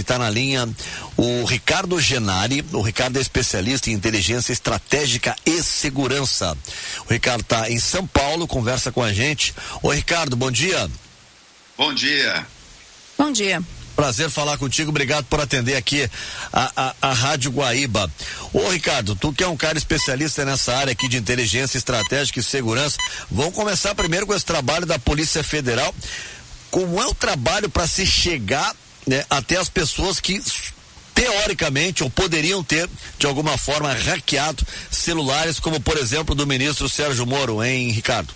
está na linha o Ricardo Genari. O Ricardo é especialista em inteligência estratégica e segurança. O Ricardo está em São Paulo, conversa com a gente. Oi, Ricardo, bom dia. Bom dia. Bom dia. Prazer falar contigo, obrigado por atender aqui a, a, a Rádio Guaíba. Ô Ricardo, tu que é um cara especialista nessa área aqui de inteligência estratégica e segurança, vamos começar primeiro com esse trabalho da Polícia Federal. Como é o trabalho para se chegar né, até as pessoas que teoricamente ou poderiam ter de alguma forma hackeado celulares, como por exemplo do ministro Sérgio Moro, hein, Ricardo?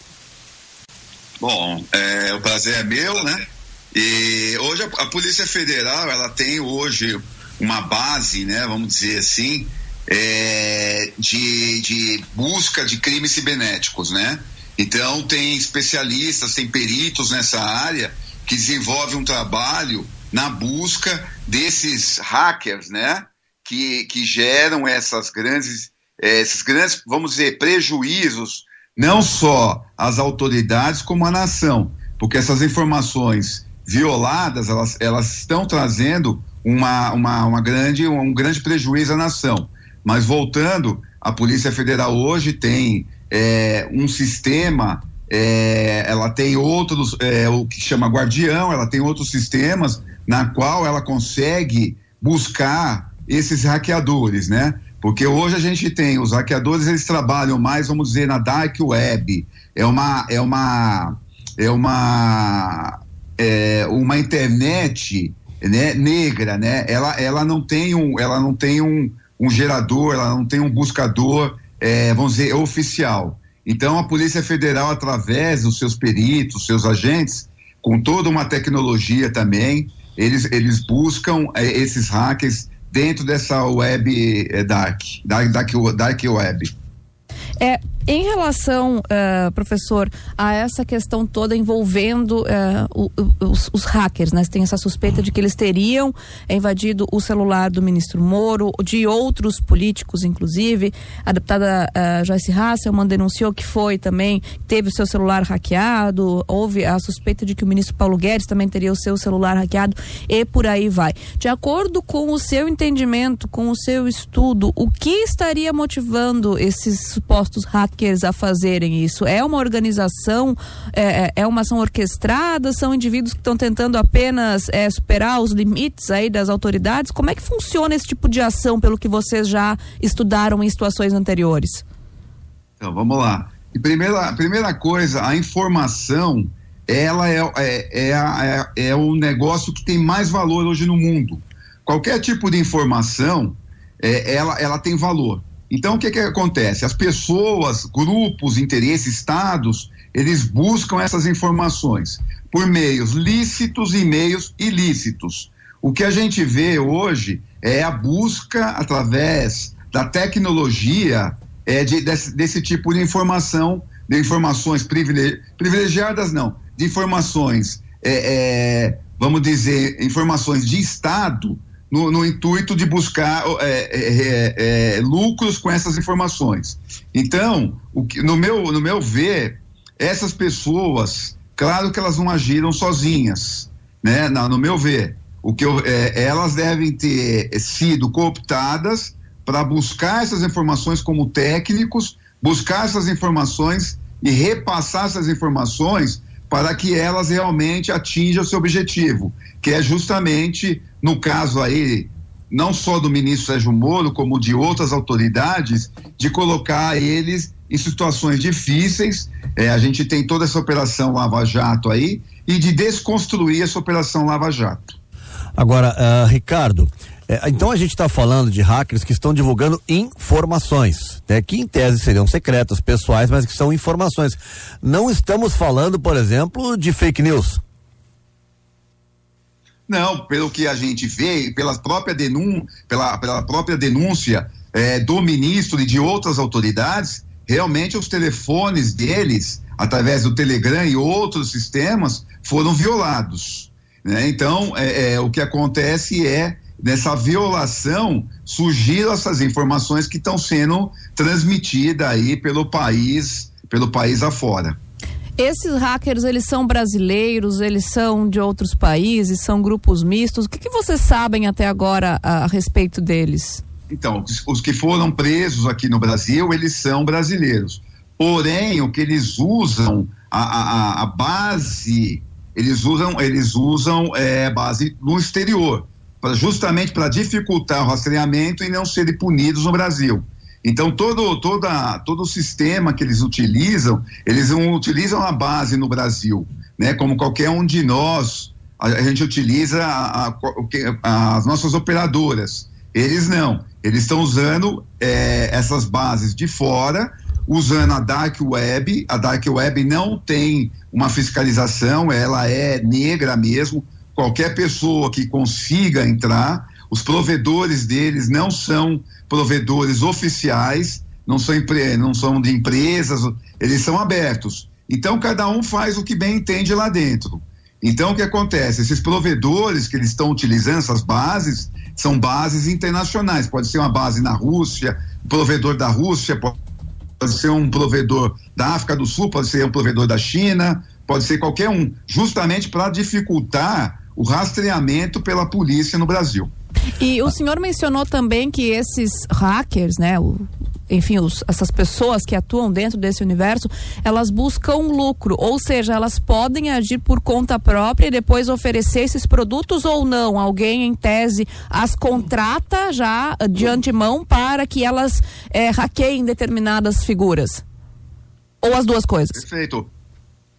Bom, é, o prazer é meu, né? E hoje a, a, Polícia Federal ela tem hoje uma base, né, vamos dizer assim, é, de, de busca de crimes cibernéticos, né? Então tem especialistas, tem peritos nessa área que desenvolvem um trabalho na busca desses hackers, né? Que, que geram essas grandes, é, esses grandes, vamos dizer, prejuízos, não só às autoridades como à nação, porque essas informações violadas, elas, elas estão trazendo uma, uma, uma grande, um grande prejuízo à nação. Mas voltando, a Polícia Federal hoje tem é, um sistema, é, ela tem outros, é, o que chama Guardião, ela tem outros sistemas na qual ela consegue buscar esses hackeadores, né? Porque hoje a gente tem os hackeadores, eles trabalham mais, vamos dizer, na dark web. É uma é uma é uma é, uma internet né, negra, né? Ela, ela não tem um, ela não tem um, um gerador, ela não tem um buscador, é, vamos dizer, oficial. Então a Polícia Federal, através dos seus peritos, seus agentes, com toda uma tecnologia também, eles, eles buscam é, esses hackers dentro dessa web é, dark, dark, dark, dark web. É, em relação, uh, professor, a essa questão toda envolvendo uh, o, os, os, hackers, né? Tem essa suspeita de que eles teriam invadido o celular do ministro Moro, de outros políticos, inclusive. A deputada uh, Joyce Hasselman denunciou que foi também, teve o seu celular hackeado, houve a suspeita de que o ministro Paulo Guedes também teria o seu celular hackeado e por aí vai. De acordo com o seu entendimento, com o seu estudo, o que estaria motivando esses supostos hackers? Hackers a fazerem isso? É uma organização, é, é, é uma ação orquestrada? São indivíduos que estão tentando apenas é, superar os limites aí das autoridades? Como é que funciona esse tipo de ação, pelo que vocês já estudaram em situações anteriores? Então, vamos lá. E primeira, primeira coisa, a informação, ela é, é, é, é, é o negócio que tem mais valor hoje no mundo. Qualquer tipo de informação, é, ela, ela tem valor. Então, o que, que acontece? As pessoas, grupos, interesses, estados, eles buscam essas informações por meios lícitos e meios ilícitos. O que a gente vê hoje é a busca através da tecnologia é, de, desse, desse tipo de informação, de informações privilegi privilegiadas, não, de informações, é, é, vamos dizer, informações de Estado no, no intuito de buscar é, é, é, lucros com essas informações. Então, o que, no, meu, no meu ver, essas pessoas, claro que elas não agiram sozinhas, né? No meu ver, o que eu, é, elas devem ter sido cooptadas para buscar essas informações como técnicos, buscar essas informações e repassar essas informações para que elas realmente atinjam o seu objetivo, que é justamente no caso aí, não só do ministro Sérgio Moro, como de outras autoridades, de colocar eles em situações difíceis. É, a gente tem toda essa operação Lava Jato aí e de desconstruir essa operação Lava Jato. Agora, uh, Ricardo, é, então a gente está falando de hackers que estão divulgando informações, né, que em tese seriam secretas, pessoais, mas que são informações. Não estamos falando, por exemplo, de fake news. Não, pelo que a gente vê, pela própria, denun pela, pela própria denúncia é, do ministro e de outras autoridades, realmente os telefones deles, através do Telegram e outros sistemas, foram violados. Né? Então, é, é, o que acontece é, nessa violação, surgiram essas informações que estão sendo transmitidas aí pelo país, pelo país afora. Esses hackers, eles são brasileiros, eles são de outros países, são grupos mistos. O que, que vocês sabem até agora a, a respeito deles? Então, os que foram presos aqui no Brasil, eles são brasileiros. Porém, o que eles usam, a, a, a base, eles usam, eles usam é, base no exterior, justamente para dificultar o rastreamento e não serem punidos no Brasil. Então, todo, toda, todo o sistema que eles utilizam, eles não utilizam a base no Brasil, né? Como qualquer um de nós, a, a gente utiliza a, a, as nossas operadoras. Eles não. Eles estão usando é, essas bases de fora, usando a Dark Web. A Dark Web não tem uma fiscalização, ela é negra mesmo. Qualquer pessoa que consiga entrar, os provedores deles não são provedores oficiais, não são, não são de empresas, eles são abertos. Então, cada um faz o que bem entende lá dentro. Então, o que acontece? Esses provedores que eles estão utilizando, essas bases, são bases internacionais. Pode ser uma base na Rússia, um provedor da Rússia, pode ser um provedor da África do Sul, pode ser um provedor da China, pode ser qualquer um, justamente para dificultar o rastreamento pela polícia no Brasil. E o senhor mencionou também que esses hackers, né, o, enfim, os, essas pessoas que atuam dentro desse universo, elas buscam lucro, ou seja, elas podem agir por conta própria e depois oferecer esses produtos ou não. Alguém, em tese, as contrata já de antemão para que elas é, hackeiem determinadas figuras. Ou as duas coisas? Perfeito.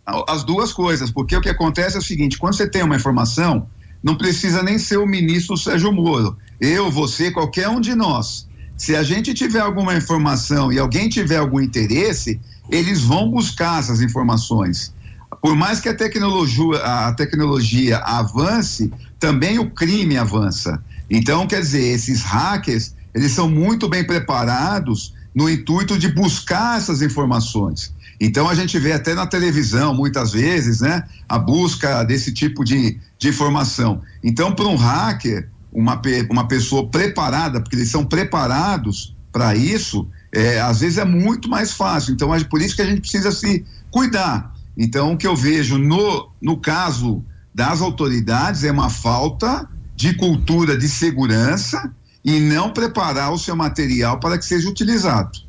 As duas coisas, porque o que acontece é o seguinte: quando você tem uma informação, não precisa nem ser o ministro Sérgio Moro. Eu, você, qualquer um de nós se a gente tiver alguma informação e alguém tiver algum interesse, eles vão buscar essas informações. Por mais que a tecnologia, a tecnologia avance, também o crime avança. Então, quer dizer, esses hackers, eles são muito bem preparados no intuito de buscar essas informações. Então a gente vê até na televisão, muitas vezes, né, a busca desse tipo de, de informação. Então, para um hacker, uma, uma pessoa preparada, porque eles são preparados para isso, é, às vezes é muito mais fácil. Então, é por isso que a gente precisa se cuidar. Então, o que eu vejo no, no caso das autoridades é uma falta de cultura de segurança e não preparar o seu material para que seja utilizado.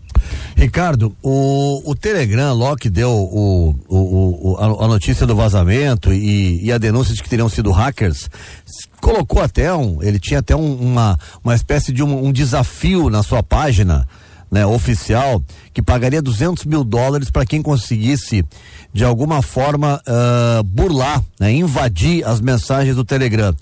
Ricardo, o, o Telegram, logo que deu o, o, o a, a, notícia do vazamento e, e, a denúncia de que teriam sido hackers, colocou até um, ele tinha até um, uma, uma espécie de um, um desafio na sua página, né, oficial, que pagaria 200 mil dólares para quem conseguisse, de alguma forma, uh, burlar, né, invadir as mensagens do Telegram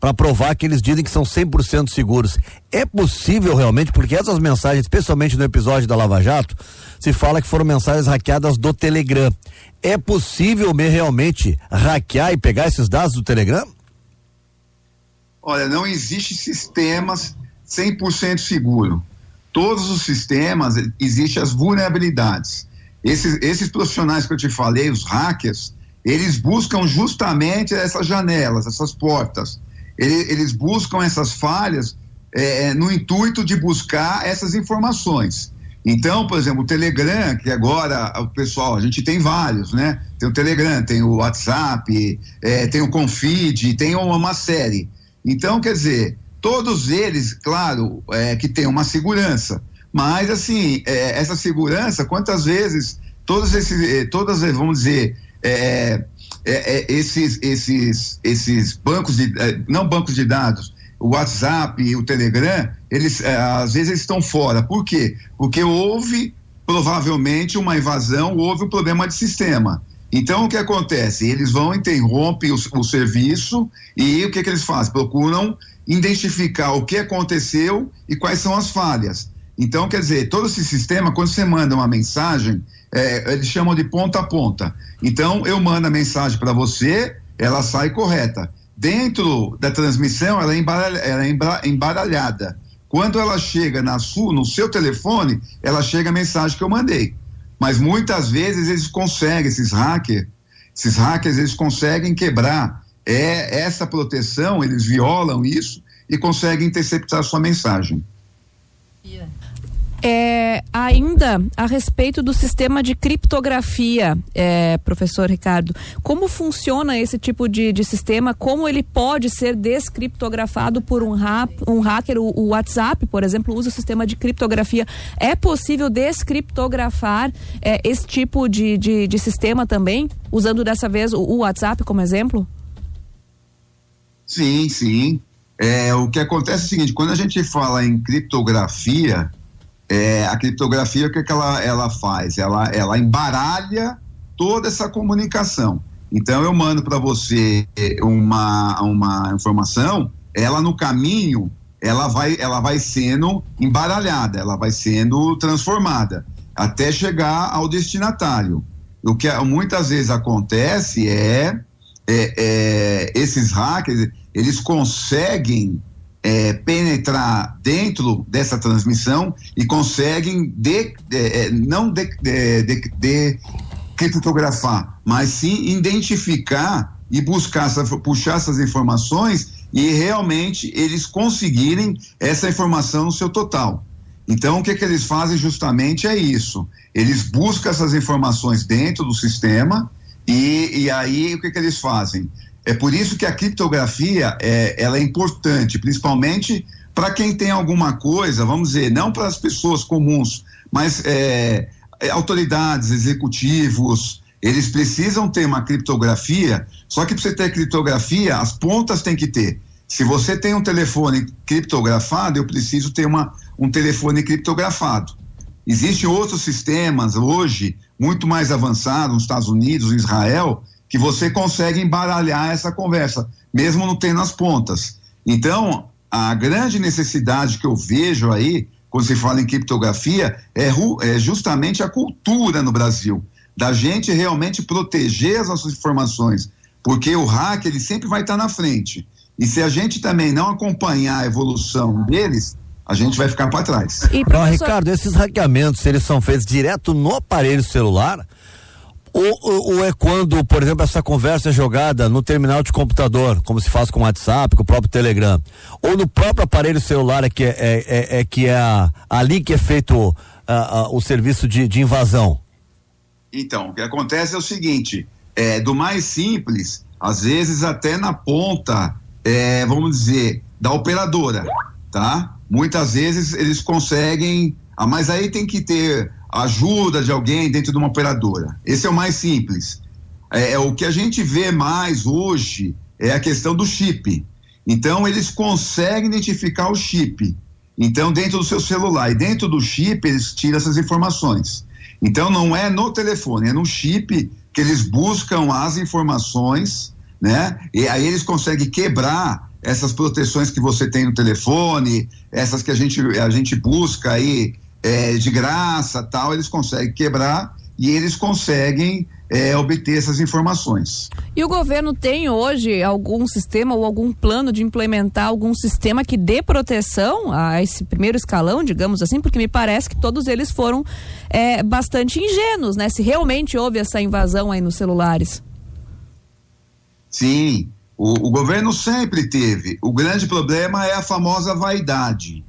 para provar que eles dizem que são 100% seguros. É possível realmente, porque essas mensagens, especialmente no episódio da Lava Jato, se fala que foram mensagens hackeadas do Telegram. É possível me realmente hackear e pegar esses dados do Telegram? Olha, não existe sistemas 100% seguro. Todos os sistemas existem as vulnerabilidades. Esses, esses profissionais que eu te falei, os hackers, eles buscam justamente essas janelas, essas portas eles buscam essas falhas é, é, no intuito de buscar essas informações. Então, por exemplo, o Telegram, que agora o pessoal, a gente tem vários, né? Tem o Telegram, tem o WhatsApp, é, tem o Confid, tem uma série. Então, quer dizer, todos eles, claro, é, que tem uma segurança. Mas, assim, é, essa segurança, quantas vezes, todos esses, é, todas, vamos dizer, é, é, esses, esses, esses bancos de, é, não bancos de dados, o WhatsApp e o Telegram, eles é, às vezes eles estão fora. Por quê? Porque houve provavelmente uma invasão, houve um problema de sistema. Então o que acontece? Eles vão interromper o, o serviço e o que, que eles fazem? Procuram identificar o que aconteceu e quais são as falhas. Então, quer dizer, todo esse sistema, quando você manda uma mensagem, é, eles chamam de ponta a ponta. Então, eu mando a mensagem para você, ela sai correta. Dentro da transmissão, ela é, embaralha, ela é embaralhada. Quando ela chega na sua, no seu telefone, ela chega a mensagem que eu mandei. Mas muitas vezes eles conseguem, esses hackers, esses hackers, eles conseguem quebrar é, essa proteção, eles violam isso e conseguem interceptar sua mensagem. Yeah. É, ainda a respeito do sistema de criptografia, é, professor Ricardo, como funciona esse tipo de, de, sistema? Como ele pode ser descriptografado por um, rap, um hacker? O, o, WhatsApp, por exemplo, usa o sistema de criptografia. É possível descriptografar é, esse tipo de, de, de, sistema também, usando dessa vez o, o WhatsApp como exemplo? Sim, sim. É, o que acontece é o seguinte: quando a gente fala em criptografia, é, a criptografia, o que, é que ela, ela faz? Ela, ela embaralha toda essa comunicação. Então, eu mando para você uma, uma informação, ela no caminho, ela vai, ela vai sendo embaralhada, ela vai sendo transformada, até chegar ao destinatário. O que muitas vezes acontece é, é, é esses hackers, eles conseguem é, penetrar dentro dessa transmissão e conseguem de, é, é não de, de, de, criptografar, mas sim identificar e buscar, puxar essas informações e realmente eles conseguirem essa informação no seu total. Então, o que, que eles fazem justamente é isso. Eles buscam essas informações dentro do sistema e, e aí o que, que eles fazem? É por isso que a criptografia é, ela é importante, principalmente para quem tem alguma coisa, vamos dizer, não para as pessoas comuns, mas é, autoridades, executivos, eles precisam ter uma criptografia, só que para você ter criptografia, as pontas tem que ter. Se você tem um telefone criptografado, eu preciso ter uma, um telefone criptografado. Existem outros sistemas hoje, muito mais avançados, nos Estados Unidos, Israel, que você consegue embaralhar essa conversa, mesmo não tendo as pontas. Então, a grande necessidade que eu vejo aí, quando se fala em criptografia, é, é justamente a cultura no Brasil, da gente realmente proteger as nossas informações, porque o hack ele sempre vai estar na frente. E se a gente também não acompanhar a evolução deles, a gente vai ficar para trás. E, professor... Ricardo, esses hackeamentos, eles são feitos direto no aparelho celular? Ou, ou, ou, é quando, por exemplo, essa conversa é jogada no terminal de computador, como se faz com o WhatsApp, com o próprio Telegram, ou no próprio aparelho celular é que é, é, é, é que é a, ali que é feito o serviço de, de, invasão? Então, o que acontece é o seguinte, é, do mais simples, às vezes até na ponta, é, vamos dizer, da operadora, tá? Muitas vezes eles conseguem, ah, mas aí tem que ter ajuda de alguém dentro de uma operadora. Esse é o mais simples. É, é, o que a gente vê mais hoje é a questão do chip. Então eles conseguem identificar o chip. Então dentro do seu celular e dentro do chip eles tiram essas informações. Então não é no telefone, é no chip que eles buscam as informações, né? E aí eles conseguem quebrar essas proteções que você tem no telefone, essas que a gente a gente busca aí é, de graça, tal, eles conseguem quebrar e eles conseguem é, obter essas informações. E o governo tem hoje algum sistema ou algum plano de implementar algum sistema que dê proteção a esse primeiro escalão, digamos assim, porque me parece que todos eles foram é, bastante ingênuos, né? Se realmente houve essa invasão aí nos celulares. Sim, o, o governo sempre teve. O grande problema é a famosa vaidade.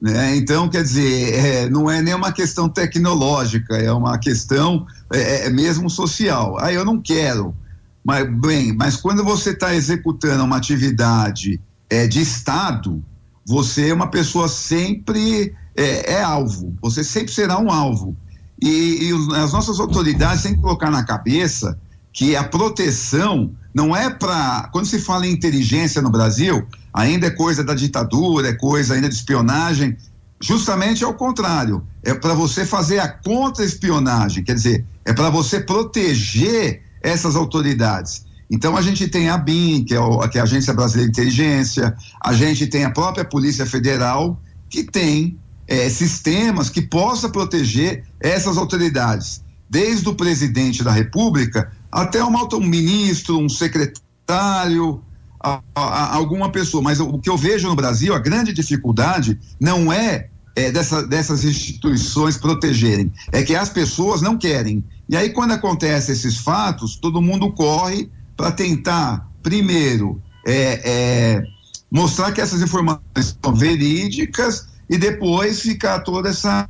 Né? Então, quer dizer, é, não é nem uma questão tecnológica, é uma questão é, é mesmo social. Ah, eu não quero. Mas, bem, mas quando você está executando uma atividade é, de Estado, você é uma pessoa sempre é, é alvo, você sempre será um alvo. E, e as nossas autoridades têm que colocar na cabeça que a proteção não é para. Quando se fala em inteligência no Brasil, ainda é coisa da ditadura, é coisa ainda de espionagem. Justamente ao contrário, é para você fazer a contra-espionagem, quer dizer, é para você proteger essas autoridades. Então a gente tem a BIM, que é, o, que é a Agência Brasileira de Inteligência, a gente tem a própria Polícia Federal, que tem é, sistemas que possa proteger essas autoridades, desde o presidente da República até um, um ministro, um secretário, a, a, alguma pessoa. Mas o que eu vejo no Brasil, a grande dificuldade não é, é dessa, dessas instituições protegerem, é que as pessoas não querem. E aí, quando acontecem esses fatos, todo mundo corre para tentar, primeiro, é, é, mostrar que essas informações são verídicas e depois ficar toda essa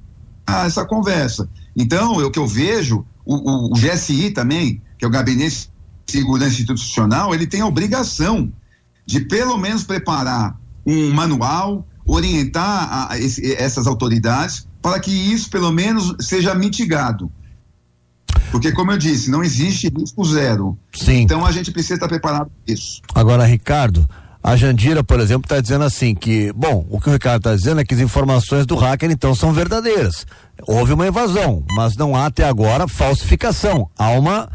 essa conversa. Então, o que eu vejo, o, o, o GSI também, que é o Gabinete de Segurança Institucional, ele tem a obrigação de pelo menos preparar um manual, orientar a, a esse, essas autoridades para que isso pelo menos seja mitigado. Porque, como eu disse, não existe risco zero. Sim. Então a gente precisa estar preparado para isso. Agora, Ricardo, a Jandira, por exemplo, está dizendo assim que, bom, o que o Ricardo está dizendo é que as informações do hacker então são verdadeiras. Houve uma invasão, mas não há até agora falsificação. Há uma,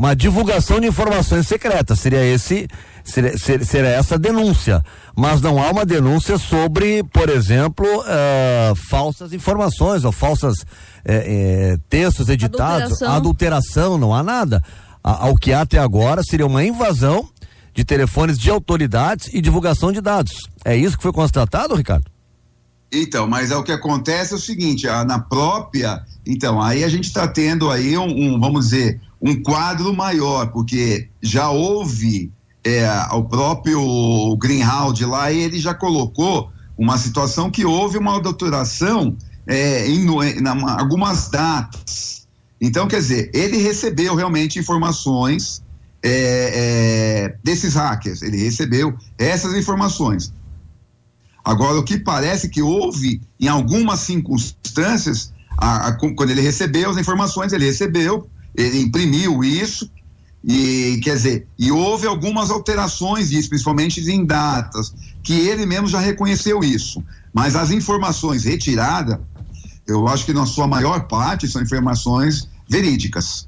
uma divulgação de informações secretas. Seria esse, seria, seria essa denúncia. Mas não há uma denúncia sobre, por exemplo, uh, falsas informações ou falsas é, é, textos editados, adulteração. adulteração, não há nada. A, ao que há até agora seria uma invasão de telefones de autoridades e divulgação de dados. É isso que foi constatado, Ricardo? Então, mas é o que acontece é o seguinte, a, na própria, então, aí a gente está tendo aí um, um, vamos dizer, um quadro maior, porque já houve é, o próprio Greenhalgh lá, ele já colocou uma situação que houve uma adulteração é, em, em algumas datas. Então, quer dizer, ele recebeu realmente informações é, é, desses hackers, ele recebeu essas informações. Agora, o que parece que houve, em algumas circunstâncias, a, a, quando ele recebeu as informações, ele recebeu, ele imprimiu isso, e quer dizer, e houve algumas alterações disso, principalmente em datas, que ele mesmo já reconheceu isso. Mas as informações retiradas, eu acho que na sua maior parte são informações verídicas.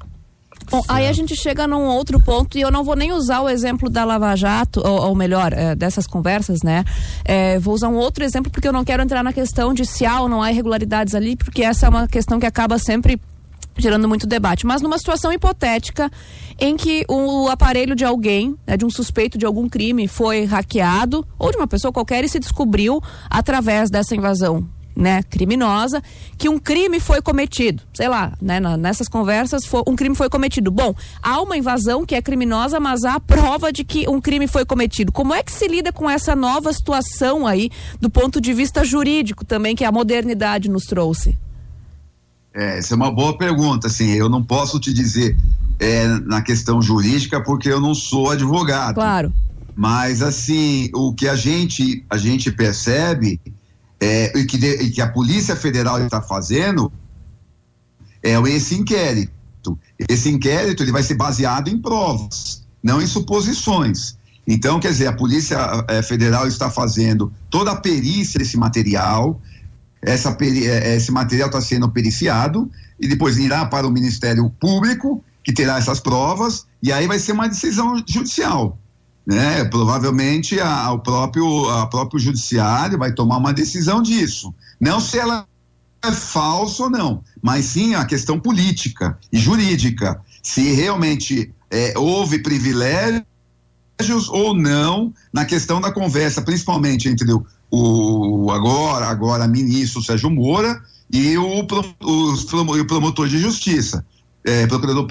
Bom, aí a gente chega num outro ponto e eu não vou nem usar o exemplo da Lava Jato, ou, ou melhor, é, dessas conversas, né? É, vou usar um outro exemplo porque eu não quero entrar na questão de se há ou não há irregularidades ali, porque essa é uma questão que acaba sempre gerando muito debate. Mas numa situação hipotética em que o aparelho de alguém, né, de um suspeito de algum crime, foi hackeado, ou de uma pessoa qualquer, e se descobriu através dessa invasão né, criminosa, que um crime foi cometido. Sei lá, né, nessas conversas foi, um crime foi cometido. Bom, há uma invasão que é criminosa, mas há prova de que um crime foi cometido. Como é que se lida com essa nova situação aí, do ponto de vista jurídico também, que a modernidade nos trouxe? É, essa é uma boa pergunta, assim, eu não posso te dizer é, na questão jurídica porque eu não sou advogado. Claro. Mas assim, o que a gente a gente percebe é, e, que de, e que a Polícia Federal está fazendo é esse inquérito. Esse inquérito ele vai ser baseado em provas, não em suposições. Então, quer dizer, a Polícia é, Federal está fazendo toda a perícia desse material, essa peri, é, esse material está sendo periciado e depois irá para o Ministério Público, que terá essas provas, e aí vai ser uma decisão judicial né? Provavelmente a, o próprio a próprio judiciário vai tomar uma decisão disso. Não se ela é falsa ou não, mas sim a questão política e jurídica. Se realmente é, houve privilégios ou não na questão da conversa, principalmente entre o, o agora agora ministro Sérgio Moura e o, os, o promotor de justiça, é, procurador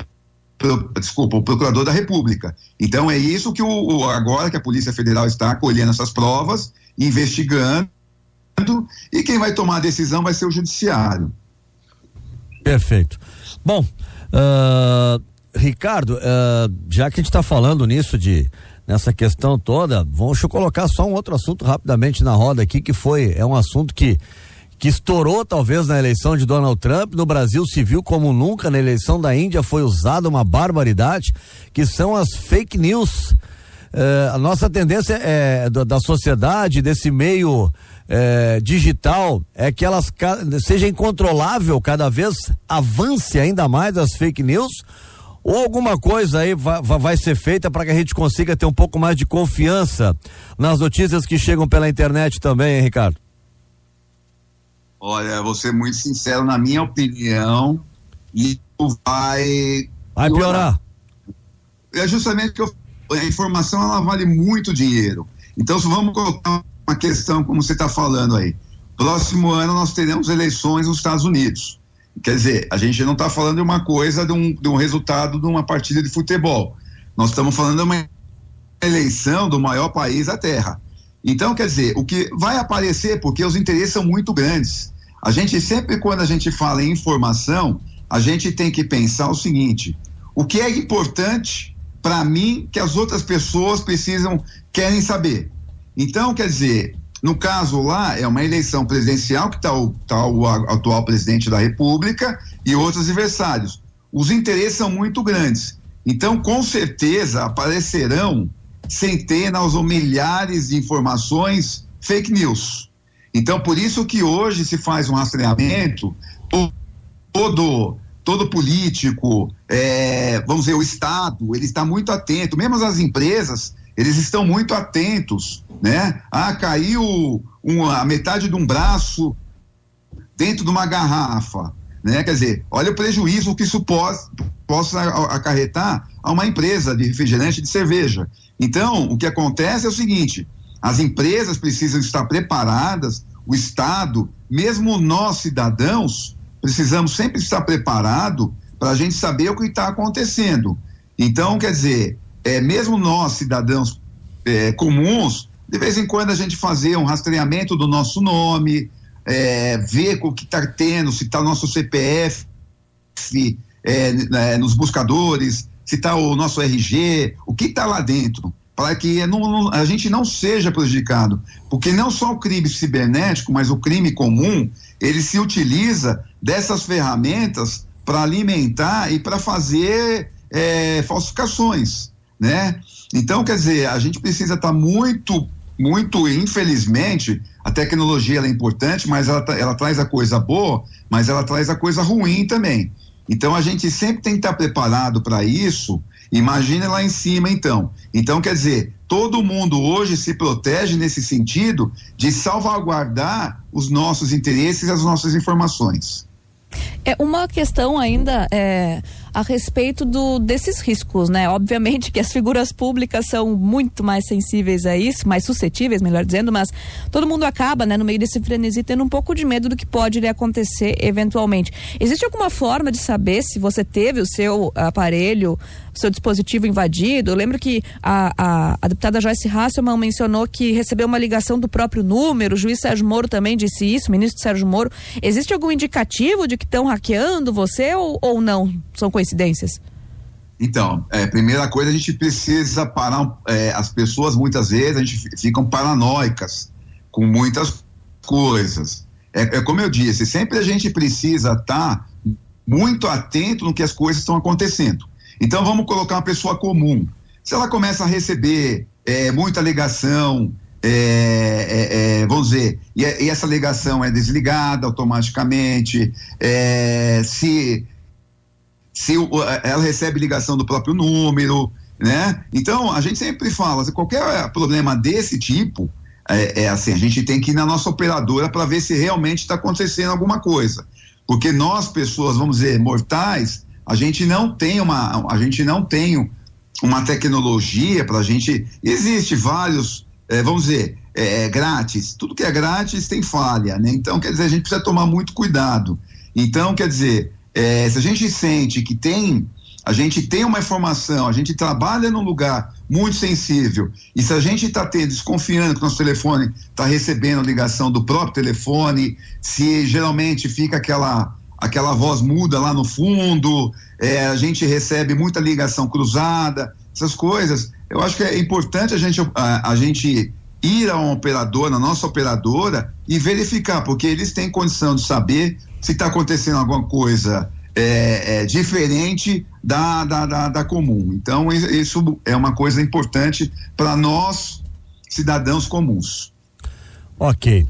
desculpa, o procurador da República. Então é isso que o, agora que a Polícia Federal está colhendo essas provas, investigando, e quem vai tomar a decisão vai ser o judiciário. Perfeito. Bom, uh, Ricardo, uh, já que a gente está falando nisso de nessa questão toda, vamos colocar só um outro assunto rapidamente na roda aqui que foi é um assunto que que estourou talvez na eleição de Donald Trump, no Brasil se viu como nunca na eleição da Índia foi usada uma barbaridade, que são as fake news. Eh, a nossa tendência é da, da sociedade, desse meio eh, digital, é que elas seja incontrolável, cada vez avance ainda mais as fake news, ou alguma coisa aí vai, vai ser feita para que a gente consiga ter um pouco mais de confiança nas notícias que chegam pela internet também, hein, Ricardo? Olha, vou ser muito sincero, na minha opinião, isso vai. Vai piorar. É justamente que eu, a informação ela vale muito dinheiro. Então, se vamos colocar uma questão, como você está falando aí. Próximo ano nós teremos eleições nos Estados Unidos. Quer dizer, a gente não está falando de uma coisa, de um, de um resultado de uma partida de futebol. Nós estamos falando de uma eleição do maior país da Terra. Então, quer dizer, o que vai aparecer, porque os interesses são muito grandes. A gente sempre, quando a gente fala em informação, a gente tem que pensar o seguinte: o que é importante para mim que as outras pessoas precisam, querem saber. Então, quer dizer, no caso lá, é uma eleição presidencial que está o, tá o atual presidente da República e outros adversários. Os interesses são muito grandes. Então, com certeza, aparecerão centenas ou milhares de informações fake news. Então, por isso que hoje se faz um rastreamento, todo, todo político, é, vamos dizer, o Estado, ele está muito atento, mesmo as empresas, eles estão muito atentos, né? Ah, caiu uma, a metade de um braço dentro de uma garrafa, né? Quer dizer, olha o prejuízo que isso possa acarretar a uma empresa de refrigerante de cerveja. Então, o que acontece é o seguinte: as empresas precisam estar preparadas, o Estado, mesmo nós cidadãos, precisamos sempre estar preparado para a gente saber o que está acontecendo. Então, quer dizer, é, mesmo nós cidadãos é, comuns, de vez em quando a gente fazer um rastreamento do nosso nome, é, ver o que está tendo, se está nosso CPF é, né, nos buscadores, se está o nosso RG, o que está lá dentro, para que não, não, a gente não seja prejudicado. Porque não só o crime cibernético, mas o crime comum, ele se utiliza dessas ferramentas para alimentar e para fazer é, falsificações, né? Então, quer dizer, a gente precisa estar tá muito, muito, infelizmente, a tecnologia é importante, mas ela, ela traz a coisa boa, mas ela traz a coisa ruim também. Então a gente sempre tem que estar preparado para isso. Imagine lá em cima, então. Então, quer dizer, todo mundo hoje se protege nesse sentido de salvaguardar os nossos interesses e as nossas informações. É uma questão ainda é, a respeito do, desses riscos, né? Obviamente que as figuras públicas são muito mais sensíveis a isso, mais suscetíveis, melhor dizendo, mas todo mundo acaba, né, no meio desse frenesi, tendo um pouco de medo do que pode acontecer eventualmente. Existe alguma forma de saber se você teve o seu aparelho, seu dispositivo invadido? Eu lembro que a, a, a deputada Joyce Hasselman mencionou que recebeu uma ligação do próprio número, o juiz Sérgio Moro também disse isso, o ministro Sérgio Moro. Existe algum indicativo de que estão hackeando você ou, ou não? São coincidências? Então, é, primeira coisa, a gente precisa parar. É, as pessoas, muitas vezes, a gente ficam paranoicas com muitas coisas. É, é como eu disse, sempre a gente precisa estar tá muito atento no que as coisas estão acontecendo. Então, vamos colocar uma pessoa comum. Se ela começa a receber é, muita ligação, é, é, é, vamos dizer, e, e, essa ligação é desligada automaticamente, é, se se ela recebe ligação do próprio número, né? Então, a gente sempre fala, se qualquer problema desse tipo, é, é, assim, a gente tem que ir na nossa operadora para ver se realmente está acontecendo alguma coisa. Porque nós, pessoas, vamos dizer, mortais, a gente não tem uma, a gente não tem uma tecnologia para a gente. Existe vários, é, vamos dizer, é, grátis. Tudo que é grátis tem falha, né? Então, quer dizer, a gente precisa tomar muito cuidado. Então, quer dizer, é, se a gente sente que tem, a gente tem uma informação, a gente trabalha num lugar muito sensível, e se a gente está desconfiando que nosso telefone está recebendo ligação do próprio telefone, se geralmente fica aquela aquela voz muda lá no fundo, é, a gente recebe muita ligação cruzada, essas coisas, eu acho que é importante a gente, a, a gente ir a um operador, na nossa operadora, e verificar, porque eles têm condição de saber se está acontecendo alguma coisa é, é, diferente da, da, da, da, comum. Então, isso é uma coisa importante para nós, cidadãos comuns. Ok.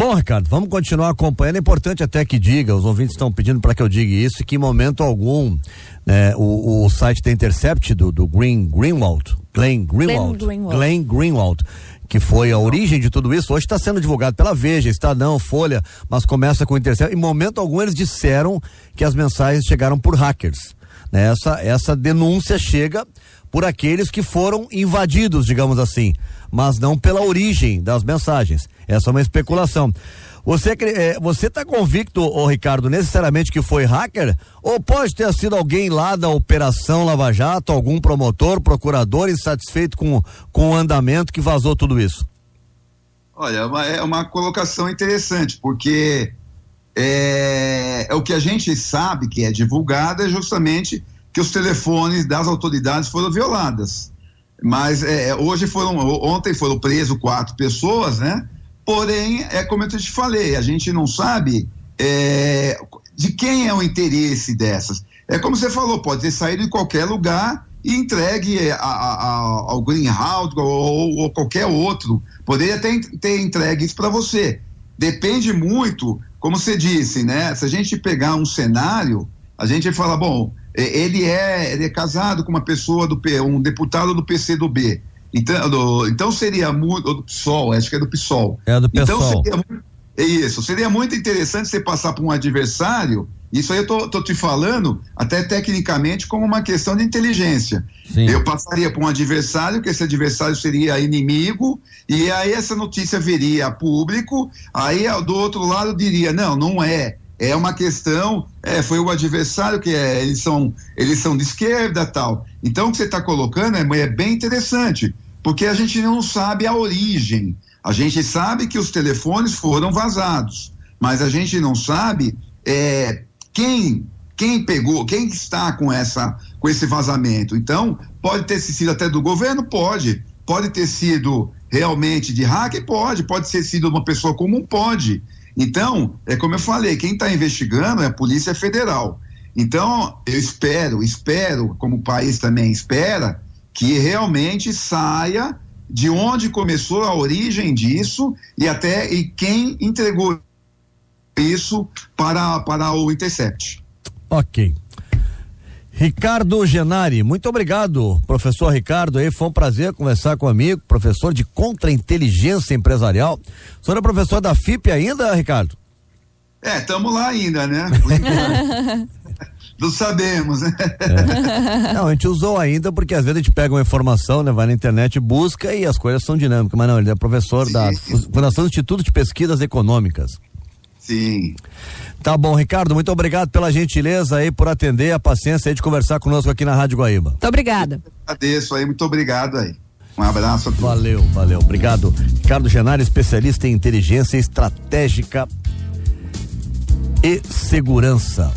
Bom, Ricardo, vamos continuar acompanhando. É importante até que diga, os ouvintes estão pedindo para que eu diga isso, que em momento algum né, o, o site da Intercept do, do Green Greenwald, Glenn Greenwald, Glenn Greenwald, Glenn Greenwald que foi a origem de tudo isso, hoje está sendo divulgado pela Veja, Estadão, Folha, mas começa com o Intercept. Em momento algum eles disseram que as mensagens chegaram por hackers. Né? Essa, essa denúncia chega por aqueles que foram invadidos, digamos assim, mas não pela origem das mensagens. Essa é uma especulação. Você é, você está convicto, ô Ricardo, necessariamente que foi hacker? Ou pode ter sido alguém lá da Operação Lava Jato, algum promotor, procurador insatisfeito com, com o andamento que vazou tudo isso? Olha, é uma, é colocação interessante, porque é, é, o que a gente sabe que é divulgado é justamente que os telefones das autoridades foram violadas. Mas é, hoje foram, ontem foram presos quatro pessoas, né? Porém, é como eu te falei, a gente não sabe é, de quem é o interesse dessas. É como você falou, pode ter saído em qualquer lugar e entregue a, a, a, ao Greenhouse ou, ou, qualquer outro. Poderia ter, ter entregue isso para você. Depende muito, como você disse, né? Se a gente pegar um cenário, a gente fala, bom, ele é, ele é casado com uma pessoa do P, um deputado do PCdoB. Então, do, então seria muito do PSOL, acho que é do PSOL. É do PSOL. Então seria, é isso, seria muito interessante você passar por um adversário isso aí eu tô, tô, te falando, até tecnicamente, como uma questão de inteligência. Sim. Eu passaria para um adversário, que esse adversário seria inimigo, e aí essa notícia viria a público, aí do outro lado diria, não, não é. É uma questão, é, foi o adversário que é, eles são, eles são de esquerda tal. Então o que você está colocando é, é bem interessante, porque a gente não sabe a origem. A gente sabe que os telefones foram vazados, mas a gente não sabe é, quem quem pegou, quem está com essa com esse vazamento. Então, pode ter sido até do governo, pode. Pode ter sido realmente de hacker, pode. Pode ter sido uma pessoa comum, pode. Então, é como eu falei, quem está investigando é a Polícia Federal. Então, eu espero, espero, como o país também espera, que realmente saia de onde começou a origem disso e até e quem entregou isso para, para o Intercept. Ok. Ricardo Genari, muito obrigado, professor Ricardo. Aí foi um prazer conversar com amigo, professor de contra-inteligência empresarial. O senhor é professor da FIP ainda, Ricardo? É, estamos lá ainda, né? Não sabemos, né? É. Não, a gente usou ainda porque às vezes a gente pega uma informação, né, vai na internet, busca e as coisas são dinâmicas. Mas não, ele é professor Sim. da Fundação Instituto de Pesquisas Econômicas. Sim. Tá bom, Ricardo, muito obrigado pela gentileza aí por atender a paciência aí de conversar conosco aqui na Rádio Guaíba. Muito obrigada. Agradeço aí, muito obrigado aí. Um abraço a todos. Valeu, valeu, obrigado. Ricardo Genari, especialista em inteligência estratégica e segurança.